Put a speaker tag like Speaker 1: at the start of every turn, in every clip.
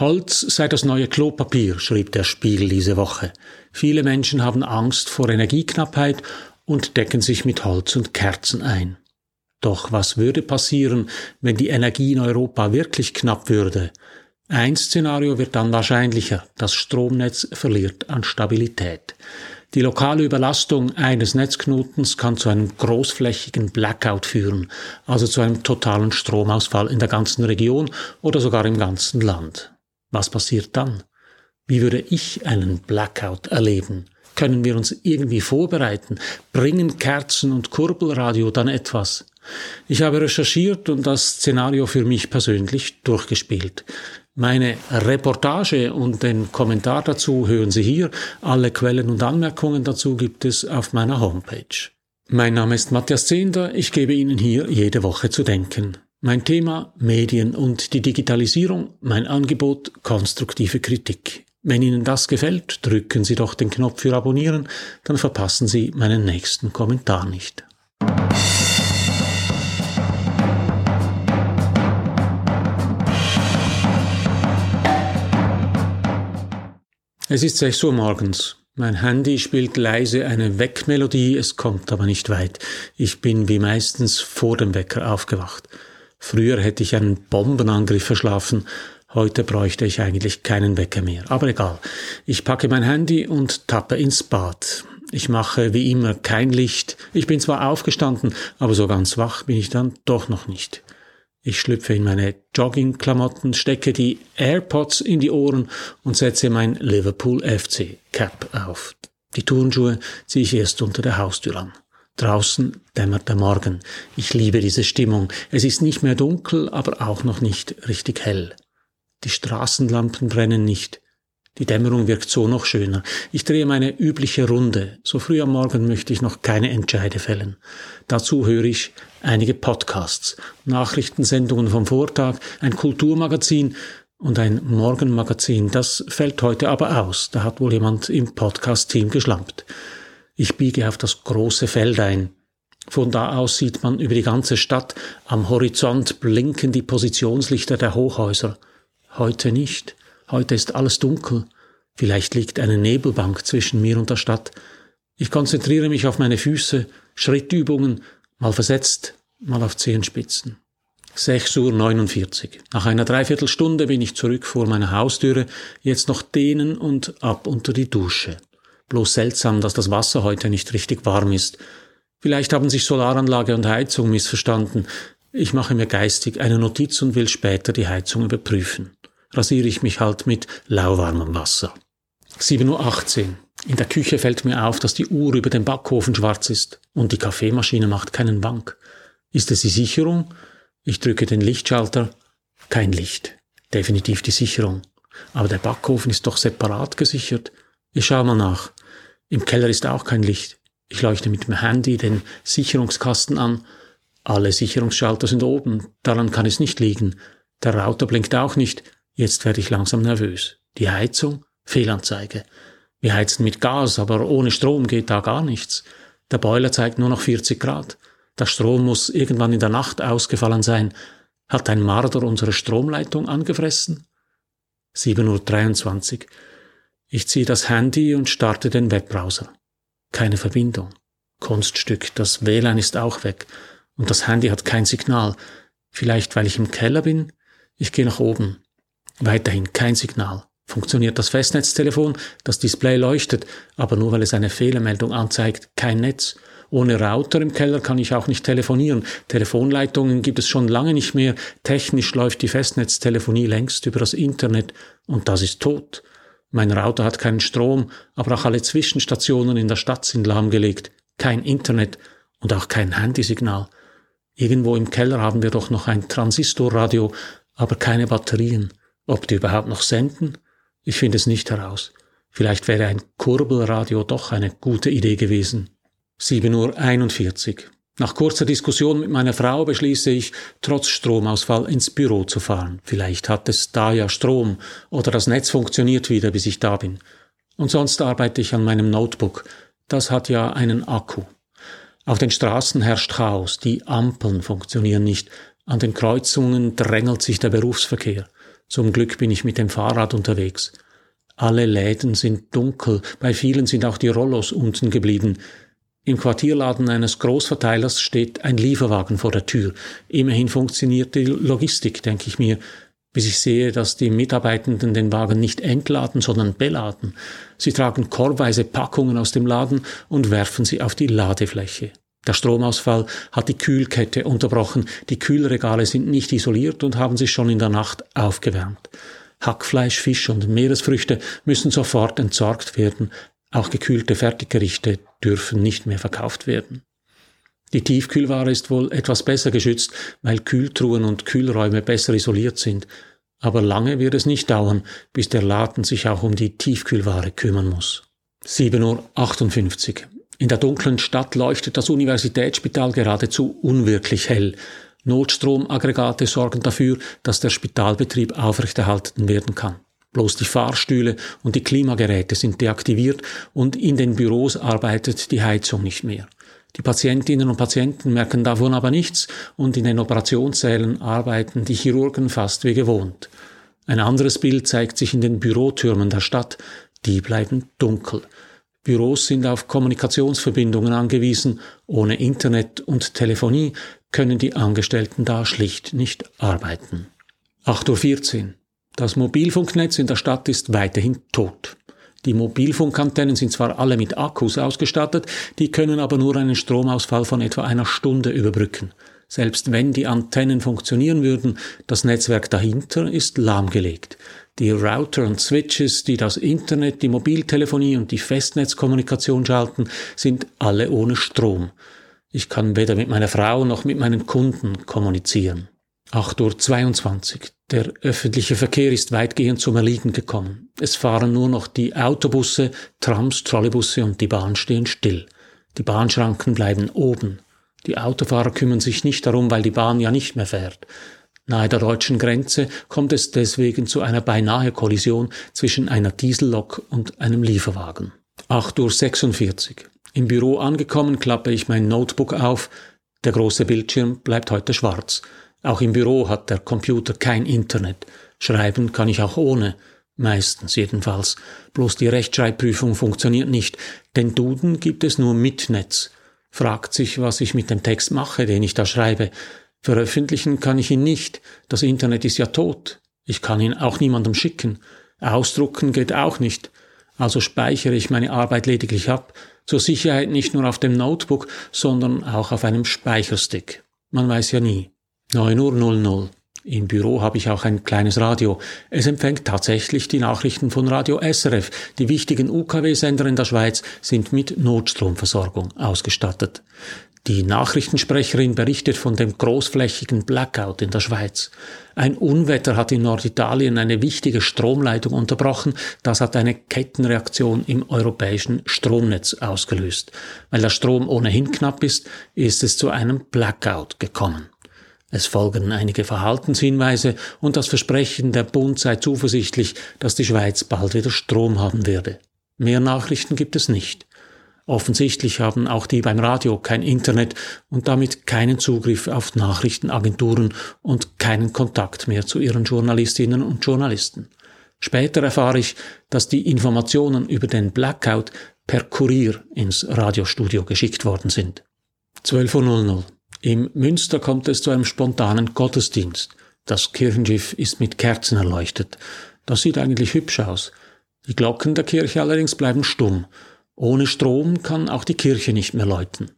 Speaker 1: Holz sei das neue Klopapier, schrieb der Spiegel diese Woche. Viele Menschen haben Angst vor Energieknappheit und decken sich mit Holz und Kerzen ein. Doch was würde passieren, wenn die Energie in Europa wirklich knapp würde? Ein Szenario wird dann wahrscheinlicher. Das Stromnetz verliert an Stabilität. Die lokale Überlastung eines Netzknotens kann zu einem großflächigen Blackout führen, also zu einem totalen Stromausfall in der ganzen Region oder sogar im ganzen Land. Was passiert dann? Wie würde ich einen Blackout erleben? Können wir uns irgendwie vorbereiten? Bringen Kerzen und Kurbelradio dann etwas? Ich habe recherchiert und das Szenario für mich persönlich durchgespielt. Meine Reportage und den Kommentar dazu hören Sie hier. Alle Quellen und Anmerkungen dazu gibt es auf meiner Homepage. Mein Name ist Matthias Zehnder. Ich gebe Ihnen hier jede Woche zu denken. Mein Thema Medien und die Digitalisierung, mein Angebot konstruktive Kritik. Wenn Ihnen das gefällt, drücken Sie doch den Knopf für Abonnieren, dann verpassen Sie meinen nächsten Kommentar nicht. Es ist 6 Uhr morgens. Mein Handy spielt leise eine Weckmelodie, es kommt aber nicht weit. Ich bin wie meistens vor dem Wecker aufgewacht. Früher hätte ich einen Bombenangriff verschlafen, heute bräuchte ich eigentlich keinen Wecker mehr. Aber egal. Ich packe mein Handy und tappe ins Bad. Ich mache wie immer kein Licht. Ich bin zwar aufgestanden, aber so ganz wach bin ich dann doch noch nicht. Ich schlüpfe in meine Joggingklamotten, stecke die AirPods in die Ohren und setze mein Liverpool FC Cap auf. Die Turnschuhe ziehe ich erst unter der Haustür an. Draußen dämmert der Morgen. Ich liebe diese Stimmung. Es ist nicht mehr dunkel, aber auch noch nicht richtig hell. Die Straßenlampen brennen nicht. Die Dämmerung wirkt so noch schöner. Ich drehe meine übliche Runde. So früh am Morgen möchte ich noch keine Entscheide fällen. Dazu höre ich einige Podcasts, Nachrichtensendungen vom Vortag, ein Kulturmagazin und ein Morgenmagazin. Das fällt heute aber aus. Da hat wohl jemand im Podcast-Team geschlampt. Ich biege auf das große Feld ein. Von da aus sieht man über die ganze Stadt. Am Horizont blinken die Positionslichter der Hochhäuser. Heute nicht. Heute ist alles dunkel. Vielleicht liegt eine Nebelbank zwischen mir und der Stadt. Ich konzentriere mich auf meine Füße, Schrittübungen, mal versetzt, mal auf Zehenspitzen. 6.49 Uhr. Nach einer Dreiviertelstunde bin ich zurück vor meiner Haustüre, jetzt noch dehnen und ab unter die Dusche. Bloß seltsam, dass das Wasser heute nicht richtig warm ist. Vielleicht haben sich Solaranlage und Heizung missverstanden. Ich mache mir geistig eine Notiz und will später die Heizung überprüfen rasiere ich mich halt mit lauwarmem Wasser. 7.18 Uhr. In der Küche fällt mir auf, dass die Uhr über dem Backofen schwarz ist und die Kaffeemaschine macht keinen Wank. Ist es die Sicherung? Ich drücke den Lichtschalter. Kein Licht. Definitiv die Sicherung. Aber der Backofen ist doch separat gesichert. Ich schaue mal nach. Im Keller ist auch kein Licht. Ich leuchte mit dem Handy den Sicherungskasten an. Alle Sicherungsschalter sind oben. Daran kann es nicht liegen. Der Router blinkt auch nicht. Jetzt werde ich langsam nervös. Die Heizung? Fehlanzeige. Wir heizen mit Gas, aber ohne Strom geht da gar nichts. Der Boiler zeigt nur noch 40 Grad. Der Strom muss irgendwann in der Nacht ausgefallen sein. Hat ein Marder unsere Stromleitung angefressen? 7.23 Uhr. Ich ziehe das Handy und starte den Webbrowser. Keine Verbindung. Kunststück, das WLAN ist auch weg. Und das Handy hat kein Signal. Vielleicht weil ich im Keller bin? Ich gehe nach oben. Weiterhin kein Signal. Funktioniert das Festnetztelefon, das Display leuchtet, aber nur weil es eine Fehlermeldung anzeigt, kein Netz. Ohne Router im Keller kann ich auch nicht telefonieren. Telefonleitungen gibt es schon lange nicht mehr. Technisch läuft die Festnetztelefonie längst über das Internet und das ist tot. Mein Router hat keinen Strom, aber auch alle Zwischenstationen in der Stadt sind lahmgelegt. Kein Internet und auch kein Handysignal. Irgendwo im Keller haben wir doch noch ein Transistorradio, aber keine Batterien. Ob die überhaupt noch senden? Ich finde es nicht heraus. Vielleicht wäre ein Kurbelradio doch eine gute Idee gewesen. 7.41 Uhr. Nach kurzer Diskussion mit meiner Frau beschließe ich, trotz Stromausfall ins Büro zu fahren. Vielleicht hat es da ja Strom oder das Netz funktioniert wieder, bis ich da bin. Und sonst arbeite ich an meinem Notebook. Das hat ja einen Akku. Auf den Straßen herrscht Chaos, die Ampeln funktionieren nicht, an den Kreuzungen drängelt sich der Berufsverkehr. Zum Glück bin ich mit dem Fahrrad unterwegs. Alle Läden sind dunkel, bei vielen sind auch die Rollos unten geblieben. Im Quartierladen eines Großverteilers steht ein Lieferwagen vor der Tür. Immerhin funktioniert die Logistik, denke ich mir, bis ich sehe, dass die Mitarbeitenden den Wagen nicht entladen, sondern beladen. Sie tragen korbweise Packungen aus dem Laden und werfen sie auf die Ladefläche. Der Stromausfall hat die Kühlkette unterbrochen, die Kühlregale sind nicht isoliert und haben sich schon in der Nacht aufgewärmt. Hackfleisch, Fisch und Meeresfrüchte müssen sofort entsorgt werden, auch gekühlte Fertiggerichte dürfen nicht mehr verkauft werden. Die Tiefkühlware ist wohl etwas besser geschützt, weil Kühltruhen und Kühlräume besser isoliert sind, aber lange wird es nicht dauern, bis der Laden sich auch um die Tiefkühlware kümmern muss. 7.58 Uhr. In der dunklen Stadt leuchtet das Universitätsspital geradezu unwirklich hell. Notstromaggregate sorgen dafür, dass der Spitalbetrieb aufrechterhalten werden kann. Bloß die Fahrstühle und die Klimageräte sind deaktiviert und in den Büros arbeitet die Heizung nicht mehr. Die Patientinnen und Patienten merken davon aber nichts und in den Operationssälen arbeiten die Chirurgen fast wie gewohnt. Ein anderes Bild zeigt sich in den Bürotürmen der Stadt, die bleiben dunkel. Büros sind auf Kommunikationsverbindungen angewiesen, ohne Internet und Telefonie können die Angestellten da schlicht nicht arbeiten. 8.14 Uhr. Das Mobilfunknetz in der Stadt ist weiterhin tot. Die Mobilfunkantennen sind zwar alle mit Akkus ausgestattet, die können aber nur einen Stromausfall von etwa einer Stunde überbrücken. Selbst wenn die Antennen funktionieren würden, das Netzwerk dahinter ist lahmgelegt. Die Router und Switches, die das Internet, die Mobiltelefonie und die Festnetzkommunikation schalten, sind alle ohne Strom. Ich kann weder mit meiner Frau noch mit meinen Kunden kommunizieren. 8.22 Uhr. Der öffentliche Verkehr ist weitgehend zum Erliegen gekommen. Es fahren nur noch die Autobusse, Trams, Trolleybusse und die Bahn stehen still. Die Bahnschranken bleiben oben. Die Autofahrer kümmern sich nicht darum, weil die Bahn ja nicht mehr fährt. Nahe der deutschen Grenze kommt es deswegen zu einer beinahe Kollision zwischen einer Diesellok und einem Lieferwagen. 8.46 Uhr. Im Büro angekommen klappe ich mein Notebook auf. Der große Bildschirm bleibt heute schwarz. Auch im Büro hat der Computer kein Internet. Schreiben kann ich auch ohne. Meistens jedenfalls. Bloß die Rechtschreibprüfung funktioniert nicht. Den Duden gibt es nur mit Netz. Fragt sich, was ich mit dem Text mache, den ich da schreibe. Veröffentlichen kann ich ihn nicht. Das Internet ist ja tot. Ich kann ihn auch niemandem schicken. Ausdrucken geht auch nicht. Also speichere ich meine Arbeit lediglich ab. Zur Sicherheit nicht nur auf dem Notebook, sondern auch auf einem Speicherstick. Man weiß ja nie. 9.00 Uhr. Im Büro habe ich auch ein kleines Radio. Es empfängt tatsächlich die Nachrichten von Radio SRF. Die wichtigen UKW-Sender in der Schweiz sind mit Notstromversorgung ausgestattet. Die Nachrichtensprecherin berichtet von dem großflächigen Blackout in der Schweiz. Ein Unwetter hat in Norditalien eine wichtige Stromleitung unterbrochen. Das hat eine Kettenreaktion im europäischen Stromnetz ausgelöst. Weil der Strom ohnehin knapp ist, ist es zu einem Blackout gekommen. Es folgen einige Verhaltenshinweise und das Versprechen, der Bund sei zuversichtlich, dass die Schweiz bald wieder Strom haben werde. Mehr Nachrichten gibt es nicht. Offensichtlich haben auch die beim Radio kein Internet und damit keinen Zugriff auf Nachrichtenagenturen und keinen Kontakt mehr zu ihren Journalistinnen und Journalisten. Später erfahre ich, dass die Informationen über den Blackout per Kurier ins Radiostudio geschickt worden sind. 12.00 Uhr. Im Münster kommt es zu einem spontanen Gottesdienst. Das Kirchenschiff ist mit Kerzen erleuchtet. Das sieht eigentlich hübsch aus. Die Glocken der Kirche allerdings bleiben stumm. Ohne Strom kann auch die Kirche nicht mehr läuten.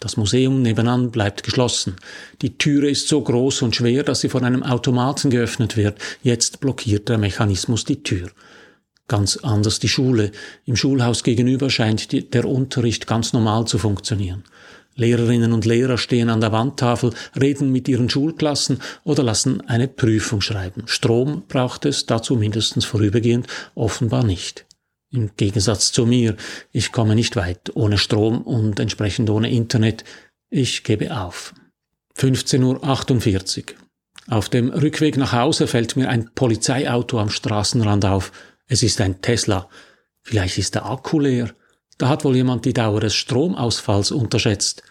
Speaker 1: Das Museum nebenan bleibt geschlossen. Die Türe ist so groß und schwer, dass sie von einem Automaten geöffnet wird. Jetzt blockiert der Mechanismus die Tür. Ganz anders die Schule. Im Schulhaus gegenüber scheint die, der Unterricht ganz normal zu funktionieren. Lehrerinnen und Lehrer stehen an der Wandtafel, reden mit ihren Schulklassen oder lassen eine Prüfung schreiben. Strom braucht es dazu mindestens vorübergehend offenbar nicht. Im Gegensatz zu mir, ich komme nicht weit ohne Strom und entsprechend ohne Internet. Ich gebe auf. 15.48 Uhr. Auf dem Rückweg nach Hause fällt mir ein Polizeiauto am Straßenrand auf. Es ist ein Tesla. Vielleicht ist der Akku leer. Da hat wohl jemand die Dauer des Stromausfalls unterschätzt.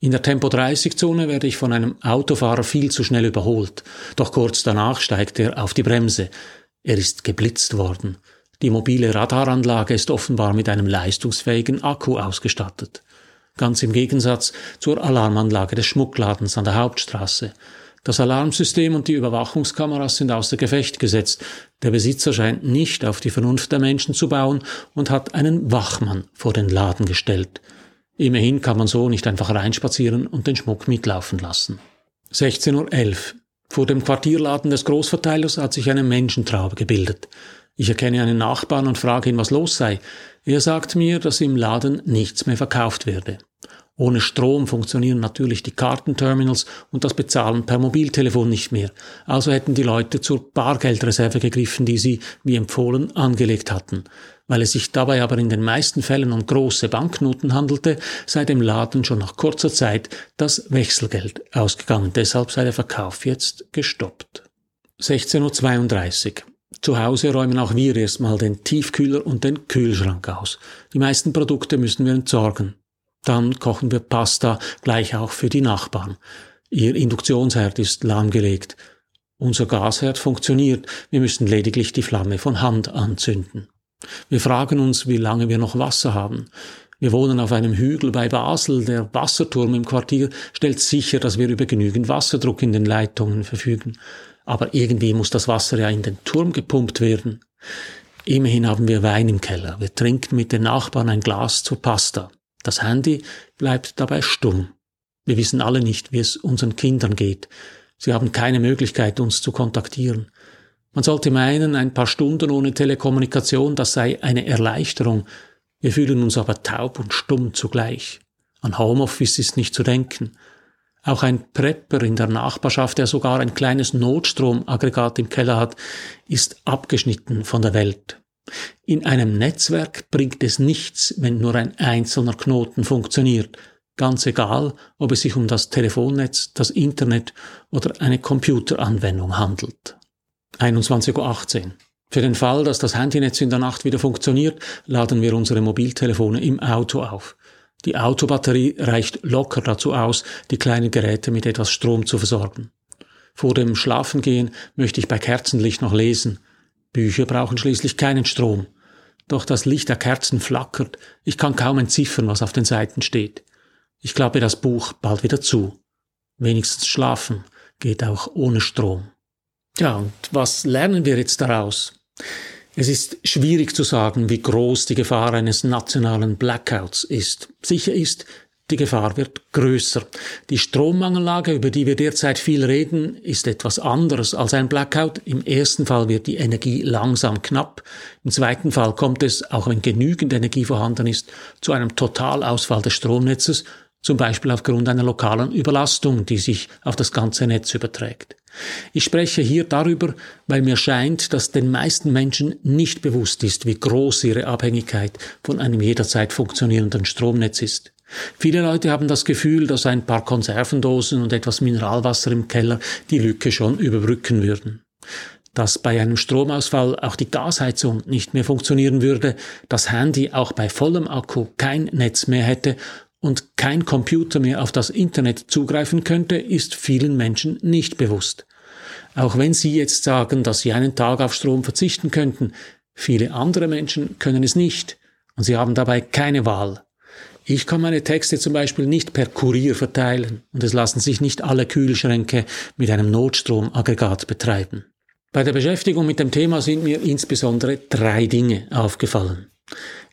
Speaker 1: In der Tempo-30-Zone werde ich von einem Autofahrer viel zu schnell überholt, doch kurz danach steigt er auf die Bremse. Er ist geblitzt worden. Die mobile Radaranlage ist offenbar mit einem leistungsfähigen Akku ausgestattet. Ganz im Gegensatz zur Alarmanlage des Schmuckladens an der Hauptstraße. Das Alarmsystem und die Überwachungskameras sind außer Gefecht gesetzt. Der Besitzer scheint nicht auf die Vernunft der Menschen zu bauen und hat einen Wachmann vor den Laden gestellt. Immerhin kann man so nicht einfach reinspazieren und den Schmuck mitlaufen lassen. 16.11 Uhr. Vor dem Quartierladen des Großverteilers hat sich eine Menschentraube gebildet. Ich erkenne einen Nachbarn und frage ihn, was los sei. Er sagt mir, dass im Laden nichts mehr verkauft werde. Ohne Strom funktionieren natürlich die Kartenterminals und das Bezahlen per Mobiltelefon nicht mehr. Also hätten die Leute zur Bargeldreserve gegriffen, die sie, wie empfohlen, angelegt hatten. Weil es sich dabei aber in den meisten Fällen um große Banknoten handelte, sei dem Laden schon nach kurzer Zeit das Wechselgeld ausgegangen. Deshalb sei der Verkauf jetzt gestoppt. 16.32 Uhr. Zu Hause räumen auch wir erstmal den Tiefkühler und den Kühlschrank aus. Die meisten Produkte müssen wir entsorgen. Dann kochen wir Pasta, gleich auch für die Nachbarn. Ihr Induktionsherd ist lahmgelegt. Unser Gasherd funktioniert, wir müssen lediglich die Flamme von Hand anzünden. Wir fragen uns, wie lange wir noch Wasser haben. Wir wohnen auf einem Hügel bei Basel. Der Wasserturm im Quartier stellt sicher, dass wir über genügend Wasserdruck in den Leitungen verfügen. Aber irgendwie muss das Wasser ja in den Turm gepumpt werden. Immerhin haben wir Wein im Keller. Wir trinken mit den Nachbarn ein Glas zur Pasta. Das Handy bleibt dabei stumm. Wir wissen alle nicht, wie es unseren Kindern geht. Sie haben keine Möglichkeit, uns zu kontaktieren. Man sollte meinen, ein paar Stunden ohne Telekommunikation, das sei eine Erleichterung. Wir fühlen uns aber taub und stumm zugleich. An Homeoffice ist nicht zu denken. Auch ein Prepper in der Nachbarschaft, der sogar ein kleines Notstromaggregat im Keller hat, ist abgeschnitten von der Welt. In einem Netzwerk bringt es nichts, wenn nur ein einzelner Knoten funktioniert, ganz egal, ob es sich um das Telefonnetz, das Internet oder eine Computeranwendung handelt. 21.18 Uhr. Für den Fall, dass das Handynetz in der Nacht wieder funktioniert, laden wir unsere Mobiltelefone im Auto auf. Die Autobatterie reicht locker dazu aus, die kleinen Geräte mit etwas Strom zu versorgen. Vor dem Schlafengehen möchte ich bei Kerzenlicht noch lesen, Bücher brauchen schließlich keinen Strom. Doch das Licht der Kerzen flackert, ich kann kaum entziffern, was auf den Seiten steht. Ich klappe das Buch bald wieder zu. Wenigstens schlafen geht auch ohne Strom. Ja, und was lernen wir jetzt daraus? Es ist schwierig zu sagen, wie groß die Gefahr eines nationalen Blackouts ist. Sicher ist, die Gefahr wird größer. Die Strommangellage, über die wir derzeit viel reden, ist etwas anderes als ein Blackout. Im ersten Fall wird die Energie langsam knapp. Im zweiten Fall kommt es, auch wenn genügend Energie vorhanden ist, zu einem Totalausfall des Stromnetzes, zum Beispiel aufgrund einer lokalen Überlastung, die sich auf das ganze Netz überträgt. Ich spreche hier darüber, weil mir scheint, dass den meisten Menschen nicht bewusst ist, wie groß ihre Abhängigkeit von einem jederzeit funktionierenden Stromnetz ist. Viele Leute haben das Gefühl, dass ein paar Konservendosen und etwas Mineralwasser im Keller die Lücke schon überbrücken würden. Dass bei einem Stromausfall auch die Gasheizung nicht mehr funktionieren würde, das Handy auch bei vollem Akku kein Netz mehr hätte und kein Computer mehr auf das Internet zugreifen könnte, ist vielen Menschen nicht bewusst. Auch wenn Sie jetzt sagen, dass Sie einen Tag auf Strom verzichten könnten, viele andere Menschen können es nicht und sie haben dabei keine Wahl. Ich kann meine Texte zum Beispiel nicht per Kurier verteilen und es lassen sich nicht alle Kühlschränke mit einem Notstromaggregat betreiben. Bei der Beschäftigung mit dem Thema sind mir insbesondere drei Dinge aufgefallen.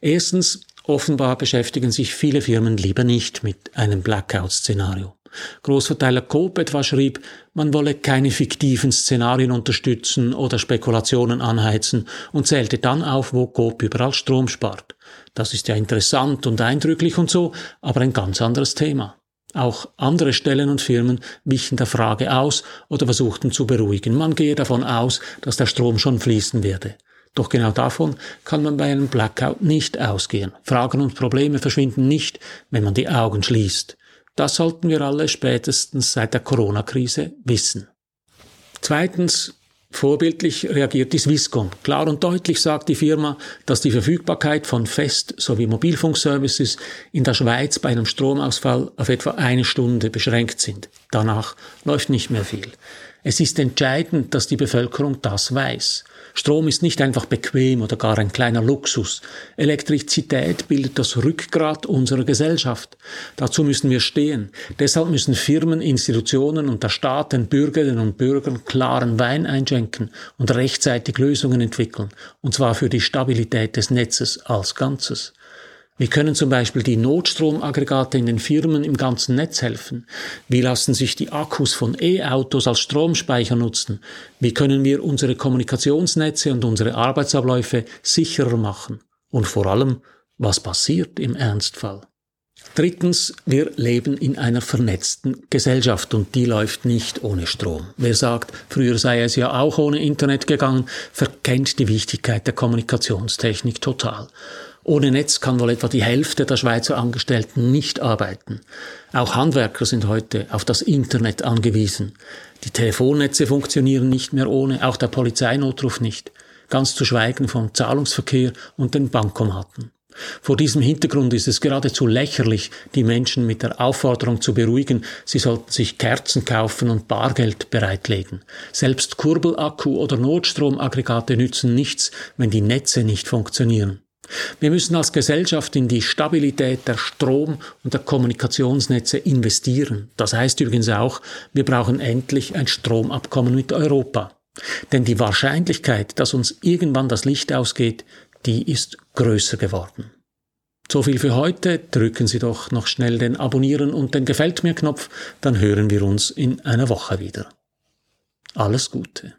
Speaker 1: Erstens, offenbar beschäftigen sich viele Firmen lieber nicht mit einem Blackout-Szenario. Großverteiler Coop etwa schrieb, man wolle keine fiktiven Szenarien unterstützen oder Spekulationen anheizen und zählte dann auf, wo Coop überall Strom spart. Das ist ja interessant und eindrücklich und so, aber ein ganz anderes Thema. Auch andere Stellen und Firmen wichen der Frage aus oder versuchten zu beruhigen. Man gehe davon aus, dass der Strom schon fließen werde. Doch genau davon kann man bei einem Blackout nicht ausgehen. Fragen und Probleme verschwinden nicht, wenn man die Augen schließt. Das sollten wir alle spätestens seit der Corona-Krise wissen. Zweitens, Vorbildlich reagiert die Swisscom. Klar und deutlich sagt die Firma, dass die Verfügbarkeit von Fest- sowie Mobilfunkservices in der Schweiz bei einem Stromausfall auf etwa eine Stunde beschränkt sind. Danach läuft nicht mehr viel. Es ist entscheidend, dass die Bevölkerung das weiß. Strom ist nicht einfach bequem oder gar ein kleiner Luxus. Elektrizität bildet das Rückgrat unserer Gesellschaft. Dazu müssen wir stehen. Deshalb müssen Firmen, Institutionen und der Staat den Bürgerinnen und Bürgern klaren Wein einschenken und rechtzeitig Lösungen entwickeln. Und zwar für die Stabilität des Netzes als Ganzes. Wie können zum Beispiel die Notstromaggregate in den Firmen im ganzen Netz helfen? Wie lassen sich die Akkus von E-Autos als Stromspeicher nutzen? Wie können wir unsere Kommunikationsnetze und unsere Arbeitsabläufe sicherer machen? Und vor allem, was passiert im Ernstfall? Drittens, wir leben in einer vernetzten Gesellschaft und die läuft nicht ohne Strom. Wer sagt, früher sei es ja auch ohne Internet gegangen, verkennt die Wichtigkeit der Kommunikationstechnik total. Ohne Netz kann wohl etwa die Hälfte der Schweizer Angestellten nicht arbeiten. Auch Handwerker sind heute auf das Internet angewiesen. Die Telefonnetze funktionieren nicht mehr ohne, auch der Polizeinotruf nicht. Ganz zu schweigen vom Zahlungsverkehr und den Bankomaten. Vor diesem Hintergrund ist es geradezu lächerlich, die Menschen mit der Aufforderung zu beruhigen, sie sollten sich Kerzen kaufen und Bargeld bereitlegen. Selbst Kurbelakku oder Notstromaggregate nützen nichts, wenn die Netze nicht funktionieren. Wir müssen als Gesellschaft in die Stabilität der Strom- und der Kommunikationsnetze investieren. Das heißt übrigens auch, wir brauchen endlich ein Stromabkommen mit Europa. Denn die Wahrscheinlichkeit, dass uns irgendwann das Licht ausgeht, die ist größer geworden. So viel für heute. Drücken Sie doch noch schnell den Abonnieren und den Gefällt mir Knopf, dann hören wir uns in einer Woche wieder. Alles Gute.